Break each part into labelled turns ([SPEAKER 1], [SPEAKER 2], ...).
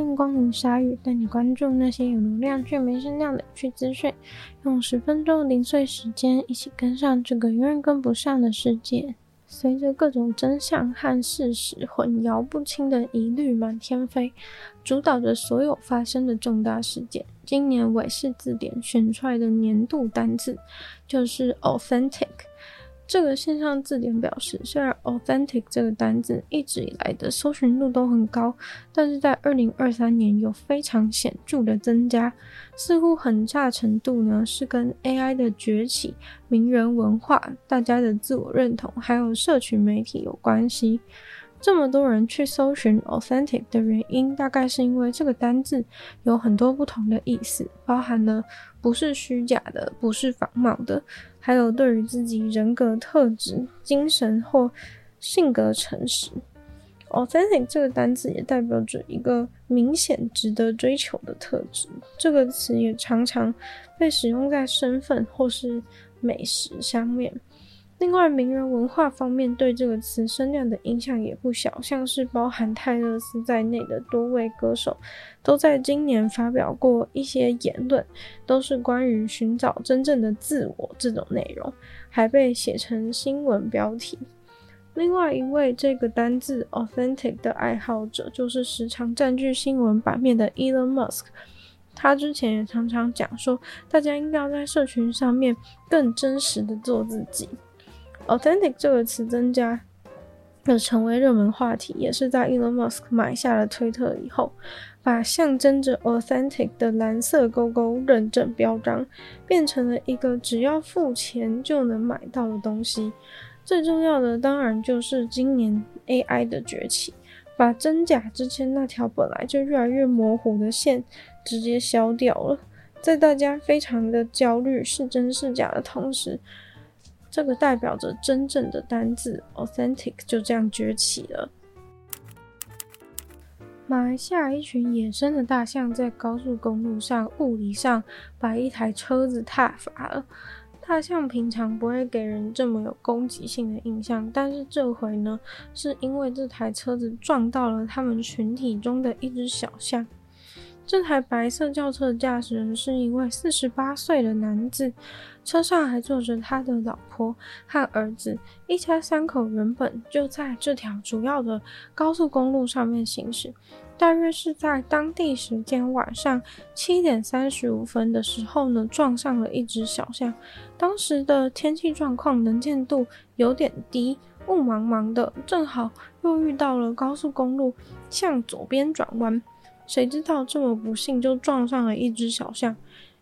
[SPEAKER 1] 欢迎光临鲨鱼，带你关注那些有流量却没声量的趣资讯。用十分钟零碎时间，一起跟上这个永远跟不上的世界。随着各种真相和事实混淆不清的疑虑满天飞，主导着所有发生的重大事件。今年韦氏字典选出来的年度单字就是 authentic。这个线上字典表示，虽然 “authentic” 这个单字一直以来的搜寻度都很高，但是在二零二三年有非常显著的增加，似乎很大程度呢是跟 AI 的崛起、名人文化、大家的自我认同，还有社群媒体有关系。这么多人去搜寻 authentic 的原因，大概是因为这个单字有很多不同的意思，包含了不是虚假的、不是仿冒的，还有对于自己人格特质、精神或性格诚实。authentic 这个单字也代表着一个明显值得追求的特质。这个词也常常被使用在身份或是美食上面。另外，名人文化方面对这个词声量的影响也不小，像是包含泰勒斯在内的多位歌手，都在今年发表过一些言论，都是关于寻找真正的自我这种内容，还被写成新闻标题。另外一位这个单字 “authentic” 的爱好者，就是时常占据新闻版面的 Elon Musk，他之前也常常讲说，大家应该要在社群上面更真实的做自己。Authentic 这个词增加，又成为热门话题，也是在 Elon Musk 买下了推特以后，把象征着 Authentic 的蓝色勾勾认证标章，变成了一个只要付钱就能买到的东西。最重要的当然就是今年 AI 的崛起，把真假之间那条本来就越来越模糊的线直接消掉了。在大家非常的焦虑是真是假的同时，这个代表着真正的单字 authentic 就这样崛起了。马来西亚一群野生的大象在高速公路上物理上把一台车子踏伐了。大象平常不会给人这么有攻击性的印象，但是这回呢，是因为这台车子撞到了他们群体中的一只小象。这台白色轿车的驾驶人是一位四十八岁的男子，车上还坐着他的老婆和儿子，一家三口原本就在这条主要的高速公路上面行驶。大约是在当地时间晚上七点三十五分的时候呢，撞上了一只小象。当时的天气状况能见度有点低，雾茫茫的，正好又遇到了高速公路向左边转弯。谁知道这么不幸就撞上了一只小象，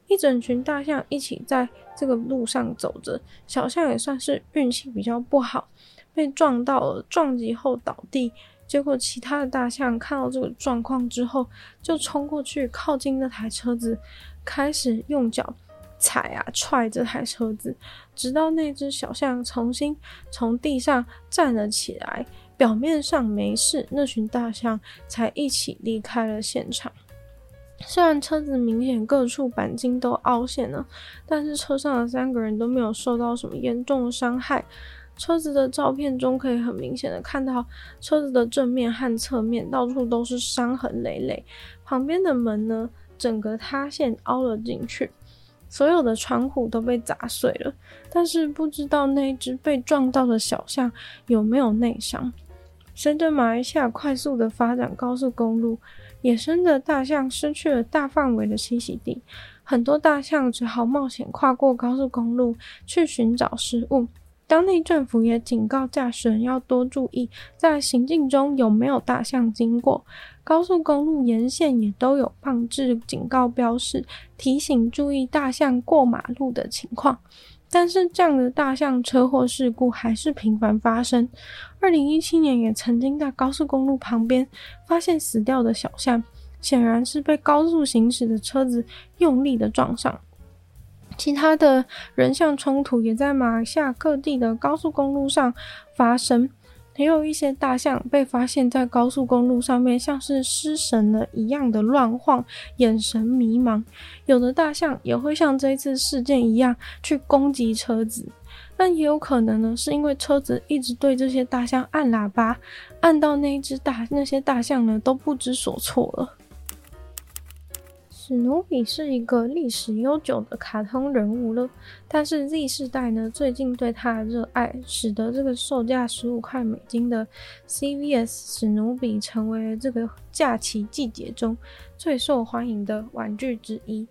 [SPEAKER 1] 一整群大象一起在这个路上走着，小象也算是运气比较不好，被撞到了，撞击后倒地。结果其他的大象看到这个状况之后，就冲过去靠近那台车子，开始用脚踩啊踹这台车子，直到那只小象重新从地上站了起来。表面上没事，那群大象才一起离开了现场。虽然车子明显各处钣金都凹陷了，但是车上的三个人都没有受到什么严重的伤害。车子的照片中可以很明显的看到，车子的正面和侧面到处都是伤痕累累。旁边的门呢，整个塌陷凹了进去，所有的窗户都被砸碎了。但是不知道那只被撞到的小象有没有内伤。随着马来西亚快速的发展高速公路，野生的大象失去了大范围的栖息地，很多大象只好冒险跨过高速公路去寻找食物。当地政府也警告驾驶人要多注意，在行进中有没有大象经过。高速公路沿线也都有放置警告标示，提醒注意大象过马路的情况。但是这样的大象车祸事故还是频繁发生。二零一七年也曾经在高速公路旁边发现死掉的小象，显然是被高速行驶的车子用力的撞上。其他的人像冲突也在马来西亚各地的高速公路上发生。也有一些大象被发现，在高速公路上面像是失神了一样的乱晃，眼神迷茫。有的大象也会像这一次事件一样去攻击车子，但也有可能呢，是因为车子一直对这些大象按喇叭，按到那一只大那些大象呢都不知所措了。史努比是一个历史悠久的卡通人物了，但是 Z 世代呢，最近对它的热爱，使得这个售价十五块美金的 CVS 史努比成为了这个假期季节中最受欢迎的玩具之一。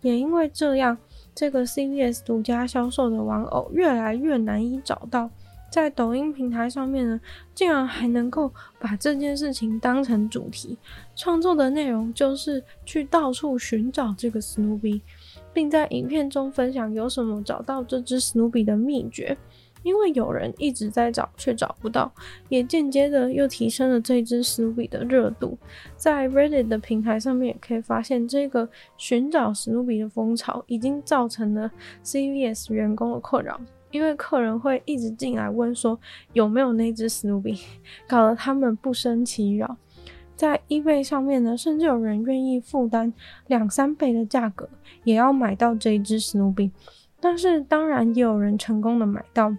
[SPEAKER 1] 也因为这样，这个 CVS 独家销售的玩偶越来越难以找到。在抖音平台上面呢，竟然还能够把这件事情当成主题，创作的内容就是去到处寻找这个史努比，并在影片中分享有什么找到这只史努比的秘诀。因为有人一直在找却找不到，也间接的又提升了这只史努比的热度。在 Reddit 的平台上面也可以发现，这个寻找史努比的风潮已经造成了 CVS 员工的困扰。因为客人会一直进来问说有没有那只史努比，搞得他们不胜其扰。在 eBay 上面呢，甚至有人愿意负担两三倍的价格，也要买到这一只史努比。但是当然也有人成功的买到，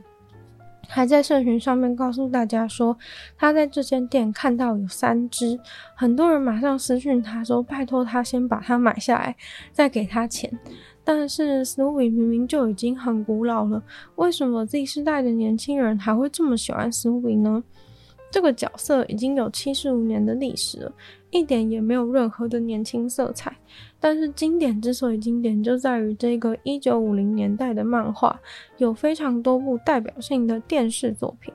[SPEAKER 1] 还在社群上面告诉大家说他在这间店看到有三只，很多人马上私讯他说拜托他先把它买下来，再给他钱。但是史努比明明就已经很古老了，为什么 Z 世代的年轻人还会这么喜欢史努比呢？这个角色已经有七十五年的历史了，一点也没有任何的年轻色彩。但是经典之所以经典，就在于这个一九五零年代的漫画有非常多部代表性的电视作品。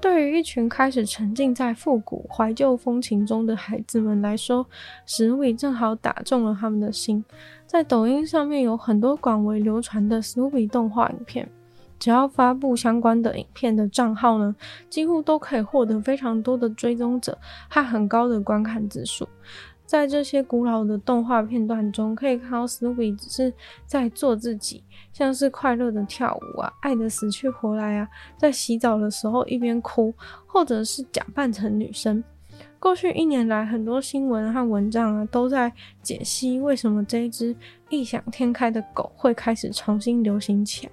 [SPEAKER 1] 对于一群开始沉浸在复古怀旧风情中的孩子们来说，史努比正好打中了他们的心。在抖音上面有很多广为流传的史努比动画影片，只要发布相关的影片的账号呢，几乎都可以获得非常多的追踪者和很高的观看指数。在这些古老的动画片段中，可以看到史努比只是在做自己，像是快乐的跳舞啊，爱的死去活来啊，在洗澡的时候一边哭，或者是假扮成女生。过去一年来，很多新闻和文章啊，都在解析为什么这一只异想天开的狗会开始重新流行起来。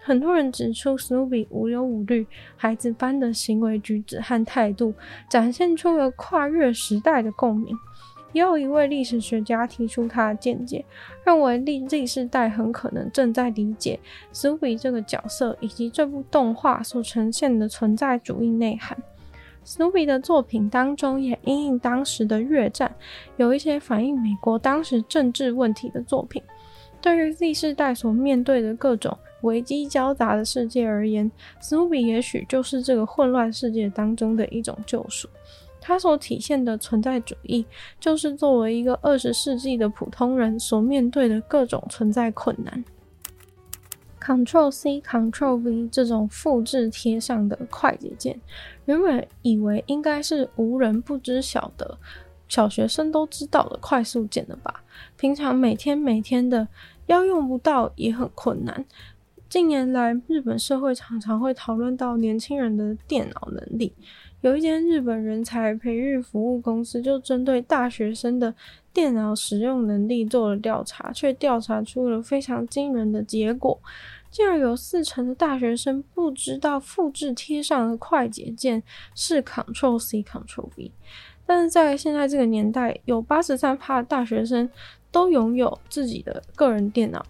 [SPEAKER 1] 很多人指出，史努比无忧无虑、孩子般的行为举止和态度，展现出了跨越时代的共鸣。也有一位历史学家提出他的见解，认为历历世代很可能正在理解史努比这个角色以及这部动画所呈现的存在主义内涵。史努比的作品当中也因应当时的越战，有一些反映美国当时政治问题的作品。对于 Z 世代所面对的各种危机交杂的世界而言，史努比也许就是这个混乱世界当中的一种救赎。它所体现的存在主义，就是作为一个二十世纪的普通人所面对的各种存在困难。Ctrl C Ctrl V 这种复制贴上的快捷键，原本以为应该是无人不知晓的，小学生都知道的快速键了吧？平常每天每天的要用不到也很困难。近年来，日本社会常常会讨论到年轻人的电脑能力。有一间日本人才培育服务公司，就针对大学生的电脑使用能力做了调查，却调查出了非常惊人的结果。竟然有四成的大学生不知道复制贴上的快捷键是 Ctrl C Ctrl V，但是在现在这个年代，有八十三趴的大学生都拥有自己的个人电脑，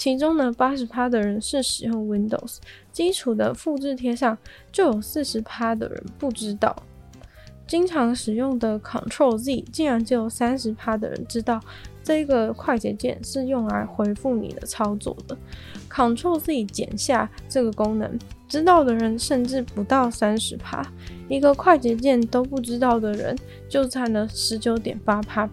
[SPEAKER 1] 其中呢八十趴的人是使用 Windows，基础的复制贴上就有四十趴的人不知道。经常使用的 Ctrl Z 竟然只有三十趴的人知道，这个快捷键是用来回复你的操作的。Ctrl Z 减下这个功能，知道的人甚至不到三十趴。一个快捷键都不知道的人，就占了十九点八趴。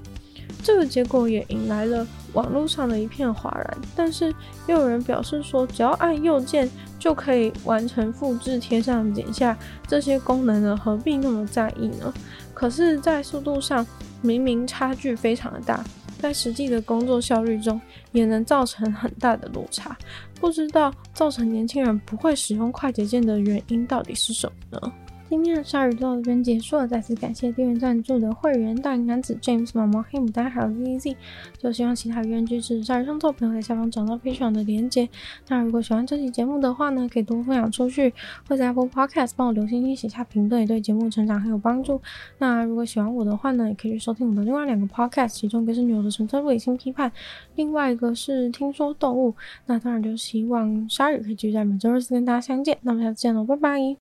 [SPEAKER 1] 这个结果也引来了网络上的一片哗然。但是又有人表示说，只要按右键。就可以完成复制、贴上、剪下这些功能了，何必那么在意呢？可是，在速度上明明差距非常的大，在实际的工作效率中也能造成很大的落差。不知道造成年轻人不会使用快捷键的原因到底是什么呢？今天的鲨语到这边结束了，再次感谢订阅赞助的会员大龄男子 James、毛毛、黑牡丹还有 ZZ，就希望其他愿意支持鲨鱼创作朋友在下方找到分享的连接。那如果喜欢这期节目的话呢，可以多分享出去，或者 Apple Podcast 帮我留星星、写下评论，也对节目成长很有帮助。那如果喜欢我的话呢，也可以去收听我的另外两个 Podcast，其中一个是女友的纯粹理性批判，另外一个是听说动物。那当然就希望鲨鱼可以继续在每周二四跟大家相见。那么下次见喽，拜拜。